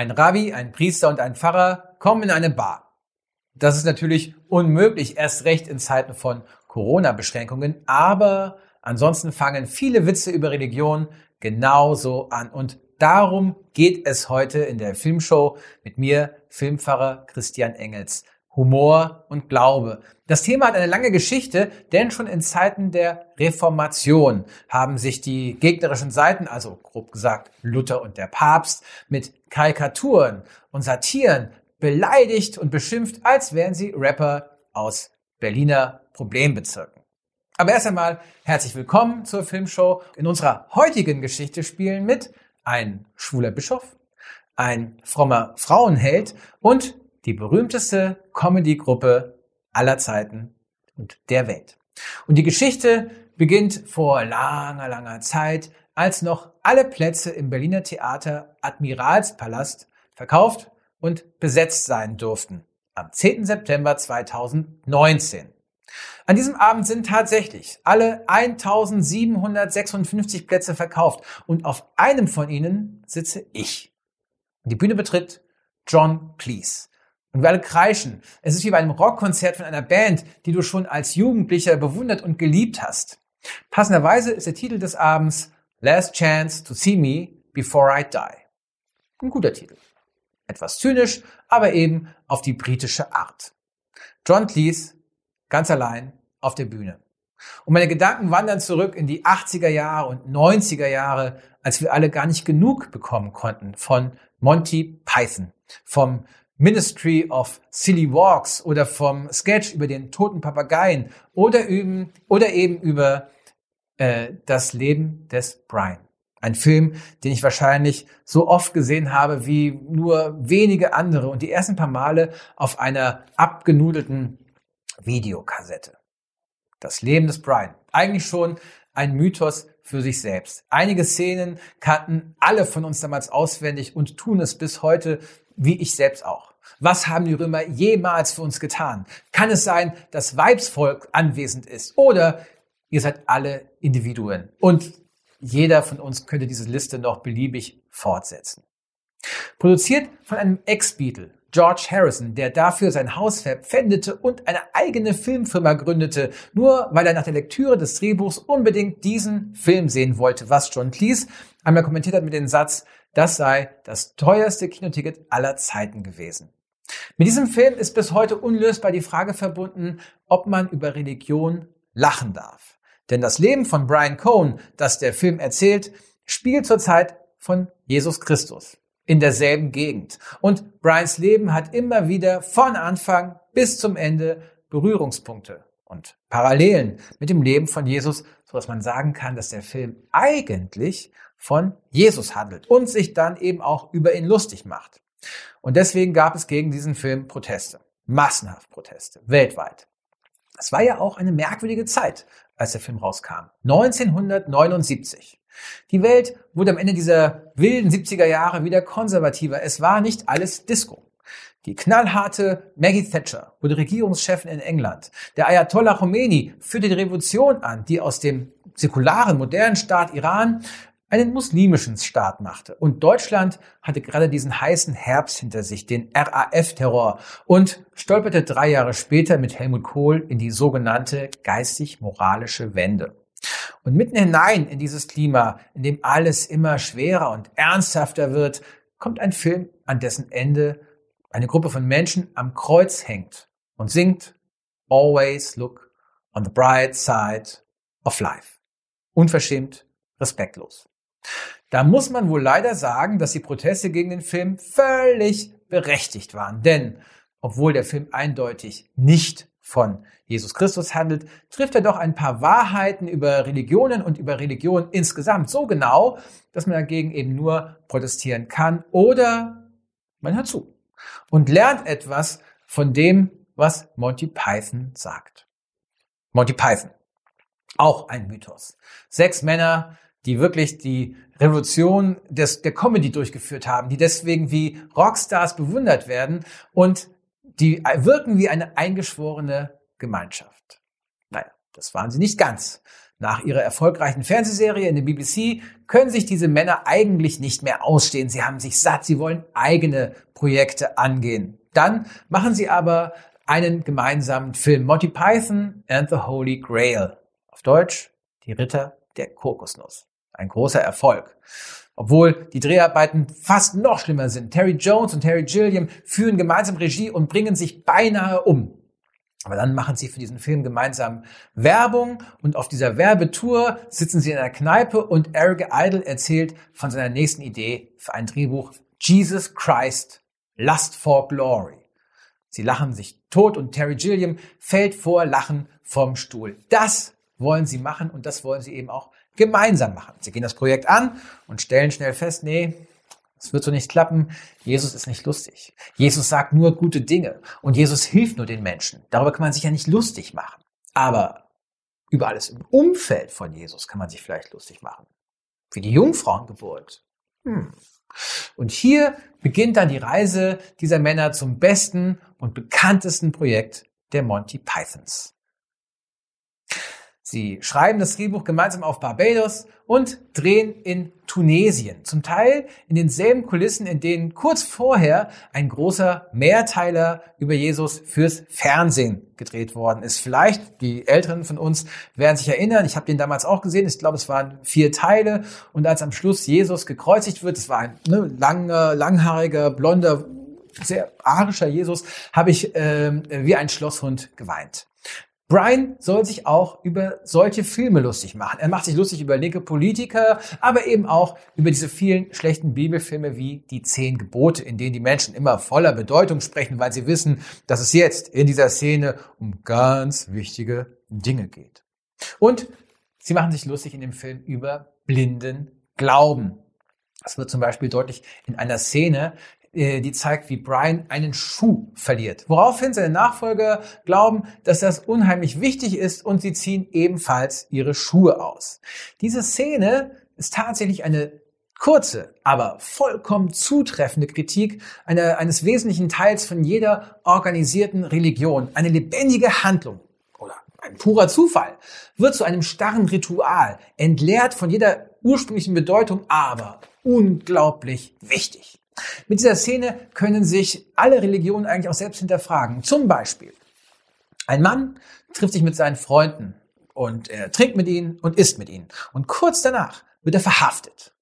Ein Rabbi, ein Priester und ein Pfarrer kommen in eine Bar. Das ist natürlich unmöglich, erst recht in Zeiten von Corona-Beschränkungen, aber ansonsten fangen viele Witze über Religion genauso an. Und darum geht es heute in der Filmshow mit mir, Filmpfarrer Christian Engels. Humor und Glaube. Das Thema hat eine lange Geschichte, denn schon in Zeiten der Reformation haben sich die gegnerischen Seiten, also grob gesagt Luther und der Papst, mit Karikaturen und Satiren beleidigt und beschimpft, als wären sie Rapper aus Berliner Problembezirken. Aber erst einmal herzlich willkommen zur Filmshow. In unserer heutigen Geschichte spielen mit ein schwuler Bischof, ein frommer Frauenheld und die berühmteste Comedy-Gruppe aller Zeiten und der Welt. Und die Geschichte beginnt vor langer, langer Zeit, als noch alle Plätze im Berliner Theater Admiralspalast verkauft und besetzt sein durften. Am 10. September 2019. An diesem Abend sind tatsächlich alle 1756 Plätze verkauft und auf einem von ihnen sitze ich. Die Bühne betritt John Cleese. Und wir alle kreischen. Es ist wie bei einem Rockkonzert von einer Band, die du schon als Jugendlicher bewundert und geliebt hast. Passenderweise ist der Titel des Abends Last Chance to See Me Before I Die. Ein guter Titel. Etwas zynisch, aber eben auf die britische Art. John Cleese, ganz allein, auf der Bühne. Und meine Gedanken wandern zurück in die 80er Jahre und 90er Jahre, als wir alle gar nicht genug bekommen konnten von Monty Python, vom Ministry of Silly Walks oder vom Sketch über den toten Papageien oder, eben, oder eben über äh, das Leben des Brian. Ein Film, den ich wahrscheinlich so oft gesehen habe wie nur wenige andere und die ersten paar Male auf einer abgenudelten Videokassette. Das Leben des Brian. Eigentlich schon ein Mythos für sich selbst. Einige Szenen kannten alle von uns damals auswendig und tun es bis heute, wie ich selbst auch. Was haben die Römer jemals für uns getan? Kann es sein, dass Weibsvolk anwesend ist? Oder ihr seid alle Individuen? Und jeder von uns könnte diese Liste noch beliebig fortsetzen. Produziert von einem Ex-Beatle, George Harrison, der dafür sein Haus verpfändete und eine eigene Filmfirma gründete, nur weil er nach der Lektüre des Drehbuchs unbedingt diesen Film sehen wollte, was John Cleese einmal kommentiert hat mit dem Satz, das sei das teuerste Kinoticket aller Zeiten gewesen. Mit diesem Film ist bis heute unlösbar die Frage verbunden, ob man über Religion lachen darf. Denn das Leben von Brian Cohn, das der Film erzählt, spielt zur Zeit von Jesus Christus in derselben Gegend. Und Brians Leben hat immer wieder von Anfang bis zum Ende Berührungspunkte und Parallelen mit dem Leben von Jesus, so dass man sagen kann, dass der Film eigentlich von Jesus handelt und sich dann eben auch über ihn lustig macht. Und deswegen gab es gegen diesen Film Proteste. Massenhaft Proteste. Weltweit. Es war ja auch eine merkwürdige Zeit, als der Film rauskam. 1979. Die Welt wurde am Ende dieser wilden 70er Jahre wieder konservativer. Es war nicht alles Disco. Die knallharte Maggie Thatcher wurde Regierungschefin in England. Der Ayatollah Khomeini führte die Revolution an, die aus dem säkularen, modernen Staat Iran einen muslimischen Staat machte. Und Deutschland hatte gerade diesen heißen Herbst hinter sich, den RAF-Terror, und stolperte drei Jahre später mit Helmut Kohl in die sogenannte geistig-moralische Wende. Und mitten hinein in dieses Klima, in dem alles immer schwerer und ernsthafter wird, kommt ein Film, an dessen Ende eine Gruppe von Menschen am Kreuz hängt und singt Always look on the bright side of life. Unverschämt, respektlos. Da muss man wohl leider sagen, dass die Proteste gegen den Film völlig berechtigt waren. Denn obwohl der Film eindeutig nicht von Jesus Christus handelt, trifft er doch ein paar Wahrheiten über Religionen und über Religion insgesamt so genau, dass man dagegen eben nur protestieren kann oder man hört zu und lernt etwas von dem, was Monty Python sagt. Monty Python. Auch ein Mythos. Sechs Männer, die wirklich die Revolution des, der Comedy durchgeführt haben, die deswegen wie Rockstars bewundert werden und die wirken wie eine eingeschworene Gemeinschaft. Naja, das waren sie nicht ganz. Nach ihrer erfolgreichen Fernsehserie in der BBC können sich diese Männer eigentlich nicht mehr ausstehen. Sie haben sich satt, sie wollen eigene Projekte angehen. Dann machen sie aber einen gemeinsamen Film, Monty Python and the Holy Grail. Auf Deutsch, die Ritter der Kokosnuss. Ein großer Erfolg. Obwohl die Dreharbeiten fast noch schlimmer sind. Terry Jones und Terry Gilliam führen gemeinsam Regie und bringen sich beinahe um. Aber dann machen sie für diesen Film gemeinsam Werbung und auf dieser Werbetour sitzen sie in einer Kneipe und Eric Idle erzählt von seiner nächsten Idee für ein Drehbuch Jesus Christ, Lust for Glory. Sie lachen sich tot und Terry Gilliam fällt vor Lachen vom Stuhl. Das wollen sie machen und das wollen sie eben auch gemeinsam machen. Sie gehen das Projekt an und stellen schnell fest, nee, es wird so nicht klappen. Jesus ist nicht lustig. Jesus sagt nur gute Dinge und Jesus hilft nur den Menschen. Darüber kann man sich ja nicht lustig machen. Aber über alles im Umfeld von Jesus kann man sich vielleicht lustig machen. Wie die Jungfrauengeburt. Hm. Und hier beginnt dann die Reise dieser Männer zum besten und bekanntesten Projekt der Monty Pythons. Sie schreiben das Drehbuch gemeinsam auf Barbados und drehen in Tunesien. Zum Teil in denselben Kulissen, in denen kurz vorher ein großer Mehrteiler über Jesus fürs Fernsehen gedreht worden ist. Vielleicht, die Älteren von uns werden sich erinnern, ich habe den damals auch gesehen, ich glaube, es waren vier Teile. Und als am Schluss Jesus gekreuzigt wird, es war ein ne, langer, langhaariger, blonder, sehr arischer Jesus, habe ich äh, wie ein Schlosshund geweint. Brian soll sich auch über solche Filme lustig machen. Er macht sich lustig über linke Politiker, aber eben auch über diese vielen schlechten Bibelfilme wie die Zehn Gebote, in denen die Menschen immer voller Bedeutung sprechen, weil sie wissen, dass es jetzt in dieser Szene um ganz wichtige Dinge geht. Und sie machen sich lustig in dem Film über blinden Glauben. Das wird zum Beispiel deutlich in einer Szene, die zeigt, wie Brian einen Schuh verliert. Woraufhin seine Nachfolger glauben, dass das unheimlich wichtig ist und sie ziehen ebenfalls ihre Schuhe aus. Diese Szene ist tatsächlich eine kurze, aber vollkommen zutreffende Kritik einer, eines wesentlichen Teils von jeder organisierten Religion. Eine lebendige Handlung oder ein purer Zufall wird zu einem starren Ritual, entleert von jeder ursprünglichen Bedeutung, aber unglaublich wichtig. Mit dieser Szene können sich alle Religionen eigentlich auch selbst hinterfragen. Zum Beispiel, ein Mann trifft sich mit seinen Freunden und er trinkt mit ihnen und isst mit ihnen. Und kurz danach wird er verhaftet.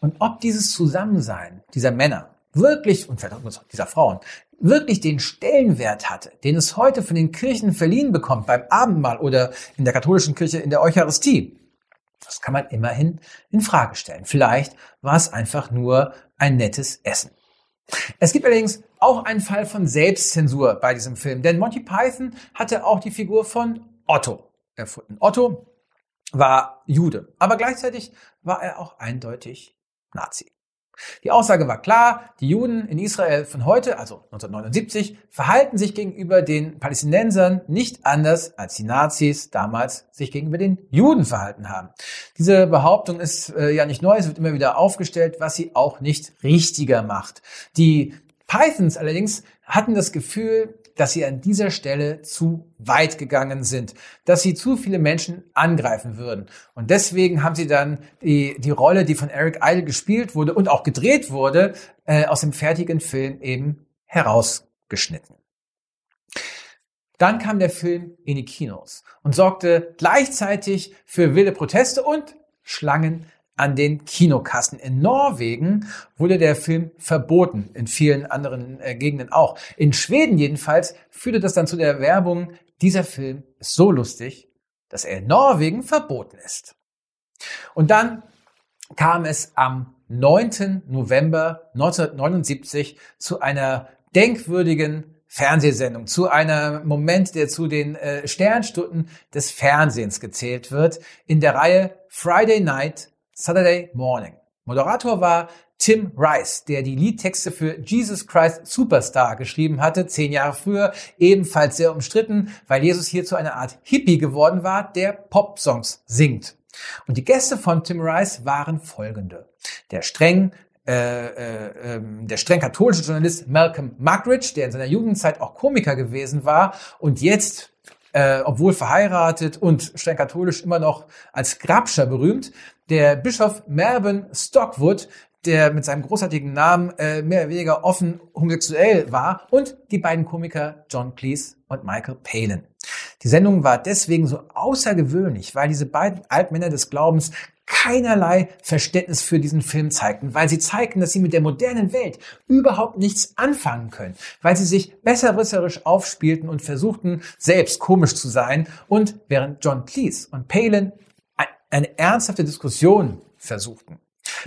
Und ob dieses Zusammensein dieser Männer wirklich, und vielleicht auch dieser Frauen, wirklich den Stellenwert hatte, den es heute von den Kirchen verliehen bekommt, beim Abendmahl oder in der katholischen Kirche in der Eucharistie, das kann man immerhin in Frage stellen. Vielleicht war es einfach nur ein nettes Essen. Es gibt allerdings auch einen Fall von Selbstzensur bei diesem Film, denn Monty Python hatte auch die Figur von Otto erfunden. Otto war Jude, aber gleichzeitig war er auch eindeutig Nazi. Die Aussage war klar, die Juden in Israel von heute, also 1979, verhalten sich gegenüber den Palästinensern nicht anders, als die Nazis damals sich gegenüber den Juden verhalten haben. Diese Behauptung ist äh, ja nicht neu, es wird immer wieder aufgestellt, was sie auch nicht richtiger macht. Die Pythons allerdings hatten das Gefühl, dass sie an dieser Stelle zu weit gegangen sind, dass sie zu viele Menschen angreifen würden. Und deswegen haben sie dann die, die Rolle, die von Eric Idle gespielt wurde und auch gedreht wurde, äh, aus dem fertigen Film eben herausgeschnitten. Dann kam der Film in die Kinos und sorgte gleichzeitig für wilde Proteste und Schlangen an den Kinokassen. In Norwegen wurde der Film verboten, in vielen anderen äh, Gegenden auch. In Schweden jedenfalls führte das dann zu der Werbung, dieser Film ist so lustig, dass er in Norwegen verboten ist. Und dann kam es am 9. November 1979 zu einer denkwürdigen Fernsehsendung, zu einem Moment, der zu den äh, Sternstunden des Fernsehens gezählt wird, in der Reihe Friday Night Saturday Morning. Moderator war Tim Rice, der die Liedtexte für Jesus Christ Superstar geschrieben hatte, zehn Jahre früher, ebenfalls sehr umstritten, weil Jesus hier zu einer Art Hippie geworden war, der Pop-Songs singt. Und die Gäste von Tim Rice waren folgende. Der streng äh, äh, ähm, der streng katholische Journalist Malcolm Muggeridge, der in seiner Jugendzeit auch Komiker gewesen war und jetzt äh, obwohl verheiratet und streng katholisch immer noch als Grabscher berühmt. Der Bischof Mervyn Stockwood, der mit seinem großartigen Namen äh, mehr oder weniger offen homosexuell war und die beiden Komiker John Cleese und Michael Palin. Die Sendung war deswegen so außergewöhnlich, weil diese beiden Altmänner des Glaubens keinerlei Verständnis für diesen Film zeigten, weil sie zeigten, dass sie mit der modernen Welt überhaupt nichts anfangen können, weil sie sich besserwisserisch aufspielten und versuchten, selbst komisch zu sein und während John Cleese und Palin eine ernsthafte Diskussion versuchten.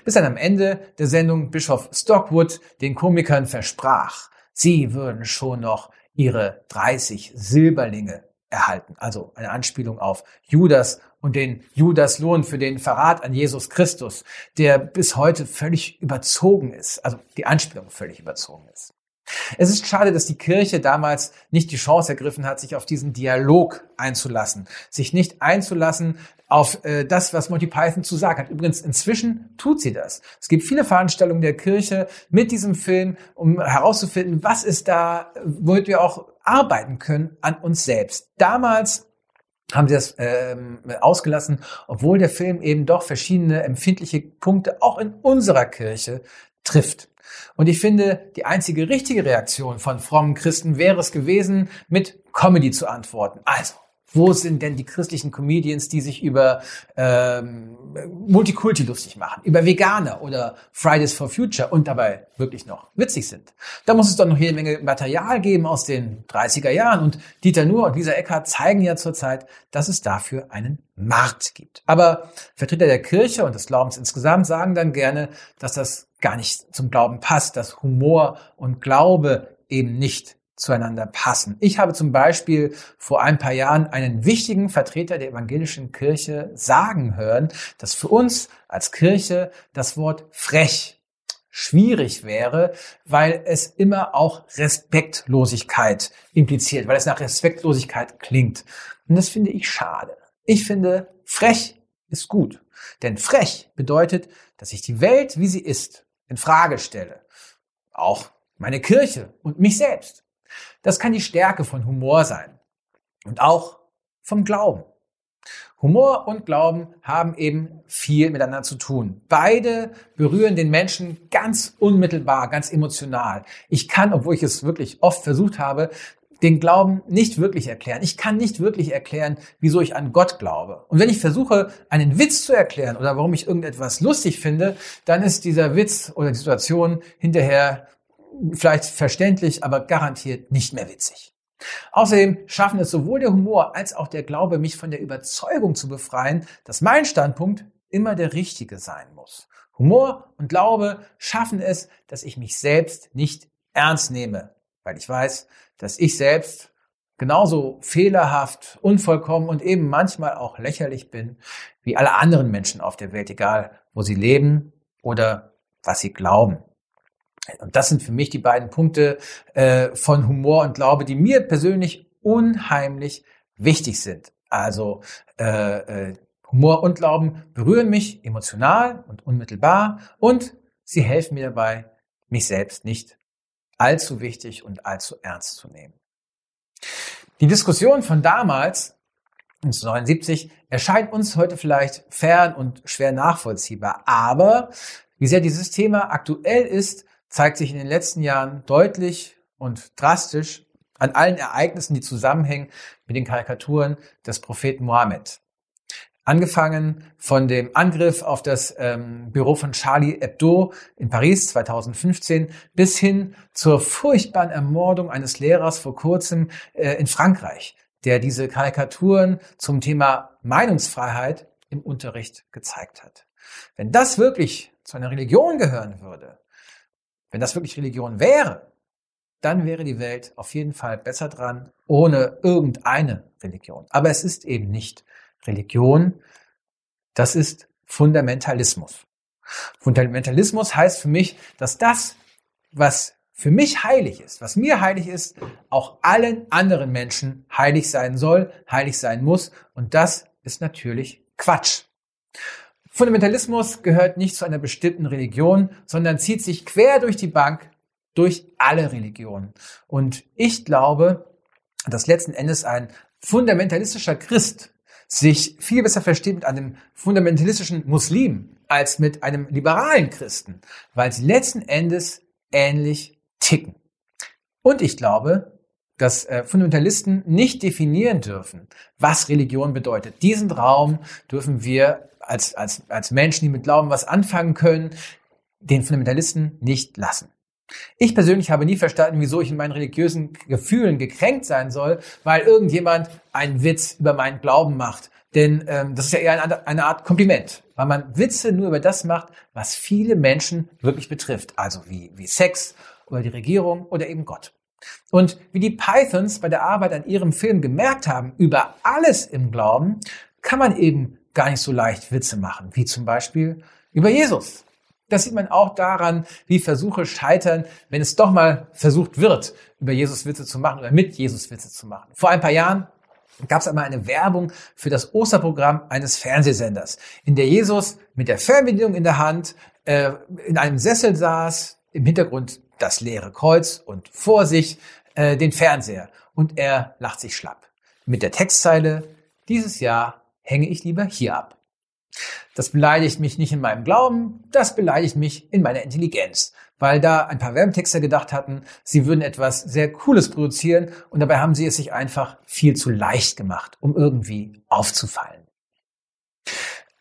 Bis dann am Ende der Sendung Bischof Stockwood den Komikern versprach, sie würden schon noch ihre 30 Silberlinge erhalten. Also eine Anspielung auf Judas und den Judaslohn für den Verrat an Jesus Christus, der bis heute völlig überzogen ist. Also die Anspielung völlig überzogen ist. Es ist schade, dass die Kirche damals nicht die Chance ergriffen hat, sich auf diesen Dialog einzulassen, sich nicht einzulassen auf äh, das, was Monty Python zu sagen hat. Übrigens, inzwischen tut sie das. Es gibt viele Veranstaltungen der Kirche mit diesem Film, um herauszufinden, was ist da, womit wir auch arbeiten können an uns selbst. Damals haben sie das ähm, ausgelassen, obwohl der Film eben doch verschiedene empfindliche Punkte auch in unserer Kirche trifft. Und ich finde, die einzige richtige Reaktion von frommen Christen wäre es gewesen, mit Comedy zu antworten. Also, wo sind denn die christlichen Comedians, die sich über ähm, Multikulti lustig machen, über Veganer oder Fridays for Future und dabei wirklich noch witzig sind? Da muss es doch noch jede Menge Material geben aus den 30er Jahren. Und Dieter Nuhr und Lisa Eckhardt zeigen ja zurzeit, dass es dafür einen Markt gibt. Aber Vertreter der Kirche und des Glaubens insgesamt sagen dann gerne, dass das gar nicht zum Glauben passt, dass Humor und Glaube eben nicht zueinander passen. Ich habe zum Beispiel vor ein paar Jahren einen wichtigen Vertreter der evangelischen Kirche sagen hören, dass für uns als Kirche das Wort frech schwierig wäre, weil es immer auch Respektlosigkeit impliziert, weil es nach Respektlosigkeit klingt. Und das finde ich schade. Ich finde, frech ist gut. Denn frech bedeutet, dass ich die Welt, wie sie ist, in Frage stelle. Auch meine Kirche und mich selbst. Das kann die Stärke von Humor sein und auch vom Glauben. Humor und Glauben haben eben viel miteinander zu tun. Beide berühren den Menschen ganz unmittelbar, ganz emotional. Ich kann, obwohl ich es wirklich oft versucht habe, den Glauben nicht wirklich erklären. Ich kann nicht wirklich erklären, wieso ich an Gott glaube. Und wenn ich versuche, einen Witz zu erklären oder warum ich irgendetwas lustig finde, dann ist dieser Witz oder die Situation hinterher vielleicht verständlich, aber garantiert nicht mehr witzig. Außerdem schaffen es sowohl der Humor als auch der Glaube, mich von der Überzeugung zu befreien, dass mein Standpunkt immer der richtige sein muss. Humor und Glaube schaffen es, dass ich mich selbst nicht ernst nehme, weil ich weiß, dass ich selbst genauso fehlerhaft, unvollkommen und eben manchmal auch lächerlich bin wie alle anderen Menschen auf der Welt, egal wo sie leben oder was sie glauben. Und das sind für mich die beiden Punkte äh, von Humor und Glaube, die mir persönlich unheimlich wichtig sind. Also äh, äh, Humor und Glauben berühren mich emotional und unmittelbar und sie helfen mir dabei, mich selbst nicht allzu wichtig und allzu ernst zu nehmen. Die Diskussion von damals, 1979, erscheint uns heute vielleicht fern und schwer nachvollziehbar. Aber wie sehr dieses Thema aktuell ist, zeigt sich in den letzten Jahren deutlich und drastisch an allen Ereignissen, die zusammenhängen mit den Karikaturen des Propheten Mohammed. Angefangen von dem Angriff auf das ähm, Büro von Charlie Hebdo in Paris 2015 bis hin zur furchtbaren Ermordung eines Lehrers vor kurzem äh, in Frankreich, der diese Karikaturen zum Thema Meinungsfreiheit im Unterricht gezeigt hat. Wenn das wirklich zu einer Religion gehören würde, wenn das wirklich Religion wäre, dann wäre die Welt auf jeden Fall besser dran, ohne irgendeine Religion. Aber es ist eben nicht Religion, das ist Fundamentalismus. Fundamentalismus heißt für mich, dass das, was für mich heilig ist, was mir heilig ist, auch allen anderen Menschen heilig sein soll, heilig sein muss. Und das ist natürlich Quatsch. Fundamentalismus gehört nicht zu einer bestimmten Religion, sondern zieht sich quer durch die Bank durch alle Religionen. Und ich glaube, dass letzten Endes ein fundamentalistischer Christ sich viel besser versteht mit einem fundamentalistischen Muslim als mit einem liberalen Christen, weil sie letzten Endes ähnlich ticken. Und ich glaube, dass äh, Fundamentalisten nicht definieren dürfen, was Religion bedeutet. Diesen Raum dürfen wir als, als, als Menschen, die mit Glauben was anfangen können, den Fundamentalisten nicht lassen. Ich persönlich habe nie verstanden, wieso ich in meinen religiösen Gefühlen gekränkt sein soll, weil irgendjemand einen Witz über meinen Glauben macht. Denn ähm, das ist ja eher eine, eine Art Kompliment, weil man Witze nur über das macht, was viele Menschen wirklich betrifft. Also wie, wie Sex oder die Regierung oder eben Gott. Und wie die Pythons bei der Arbeit an ihrem Film gemerkt haben, über alles im Glauben kann man eben gar nicht so leicht Witze machen, wie zum Beispiel über Jesus. Das sieht man auch daran, wie Versuche scheitern, wenn es doch mal versucht wird, über Jesus Witze zu machen oder mit Jesus Witze zu machen. Vor ein paar Jahren gab es einmal eine Werbung für das Osterprogramm eines Fernsehsenders, in der Jesus mit der Fernbedienung in der Hand äh, in einem Sessel saß, im Hintergrund das leere Kreuz und vor sich äh, den Fernseher. Und er lacht sich schlapp. Mit der Textzeile, dieses Jahr hänge ich lieber hier ab. Das beleidigt mich nicht in meinem Glauben, das beleidigt mich in meiner Intelligenz, weil da ein paar Werbetexter gedacht hatten, sie würden etwas sehr Cooles produzieren und dabei haben sie es sich einfach viel zu leicht gemacht, um irgendwie aufzufallen.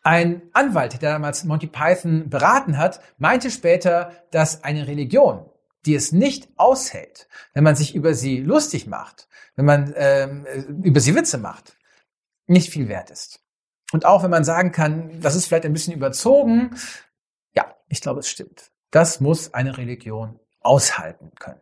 Ein Anwalt, der damals Monty Python beraten hat, meinte später, dass eine Religion, die es nicht aushält, wenn man sich über sie lustig macht, wenn man ähm, über sie Witze macht, nicht viel wert ist. Und auch wenn man sagen kann, das ist vielleicht ein bisschen überzogen, ja, ich glaube, es stimmt. Das muss eine Religion aushalten können.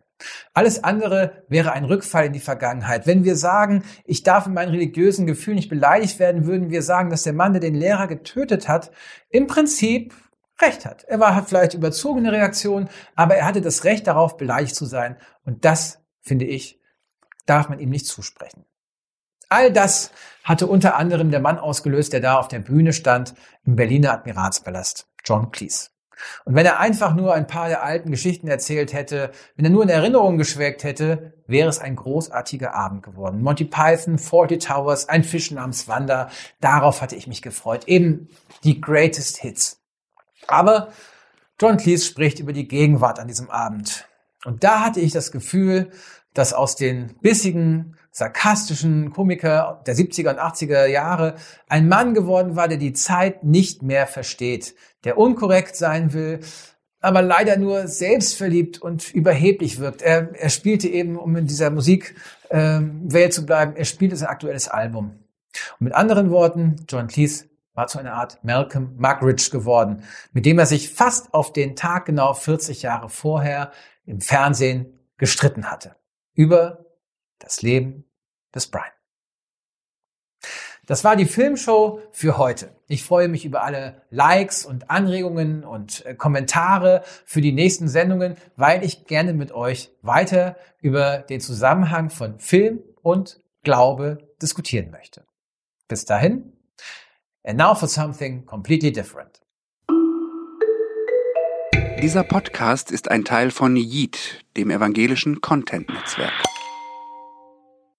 Alles andere wäre ein Rückfall in die Vergangenheit. Wenn wir sagen, ich darf in meinen religiösen Gefühlen nicht beleidigt werden, würden wir sagen, dass der Mann, der den Lehrer getötet hat, im Prinzip Recht hat. Er war, vielleicht überzogene Reaktion, aber er hatte das Recht darauf, beleidigt zu sein. Und das, finde ich, darf man ihm nicht zusprechen. All das hatte unter anderem der Mann ausgelöst, der da auf der Bühne stand im Berliner Admiralspalast, John Cleese. Und wenn er einfach nur ein paar der alten Geschichten erzählt hätte, wenn er nur in Erinnerungen geschwelgt hätte, wäre es ein großartiger Abend geworden. Monty Python, Forty Towers, ein Fisch namens Wanda, darauf hatte ich mich gefreut. Eben die Greatest Hits. Aber John Cleese spricht über die Gegenwart an diesem Abend. Und da hatte ich das Gefühl, dass aus den bissigen, sarkastischen Komiker der 70er und 80er Jahre ein Mann geworden war, der die Zeit nicht mehr versteht, der unkorrekt sein will, aber leider nur selbstverliebt und überheblich wirkt. Er, er spielte eben, um in dieser Musikwelt äh, zu bleiben, er spielte sein aktuelles Album. Und mit anderen Worten, John Cleese war zu einer Art Malcolm Muggeridge geworden, mit dem er sich fast auf den Tag genau 40 Jahre vorher im Fernsehen gestritten hatte. Über das Leben des Brian. Das war die Filmshow für heute. Ich freue mich über alle Likes und Anregungen und äh, Kommentare für die nächsten Sendungen, weil ich gerne mit euch weiter über den Zusammenhang von Film und Glaube diskutieren möchte. Bis dahin, And now for something completely different. Dieser Podcast ist ein Teil von Yeet, dem evangelischen Content-Netzwerk.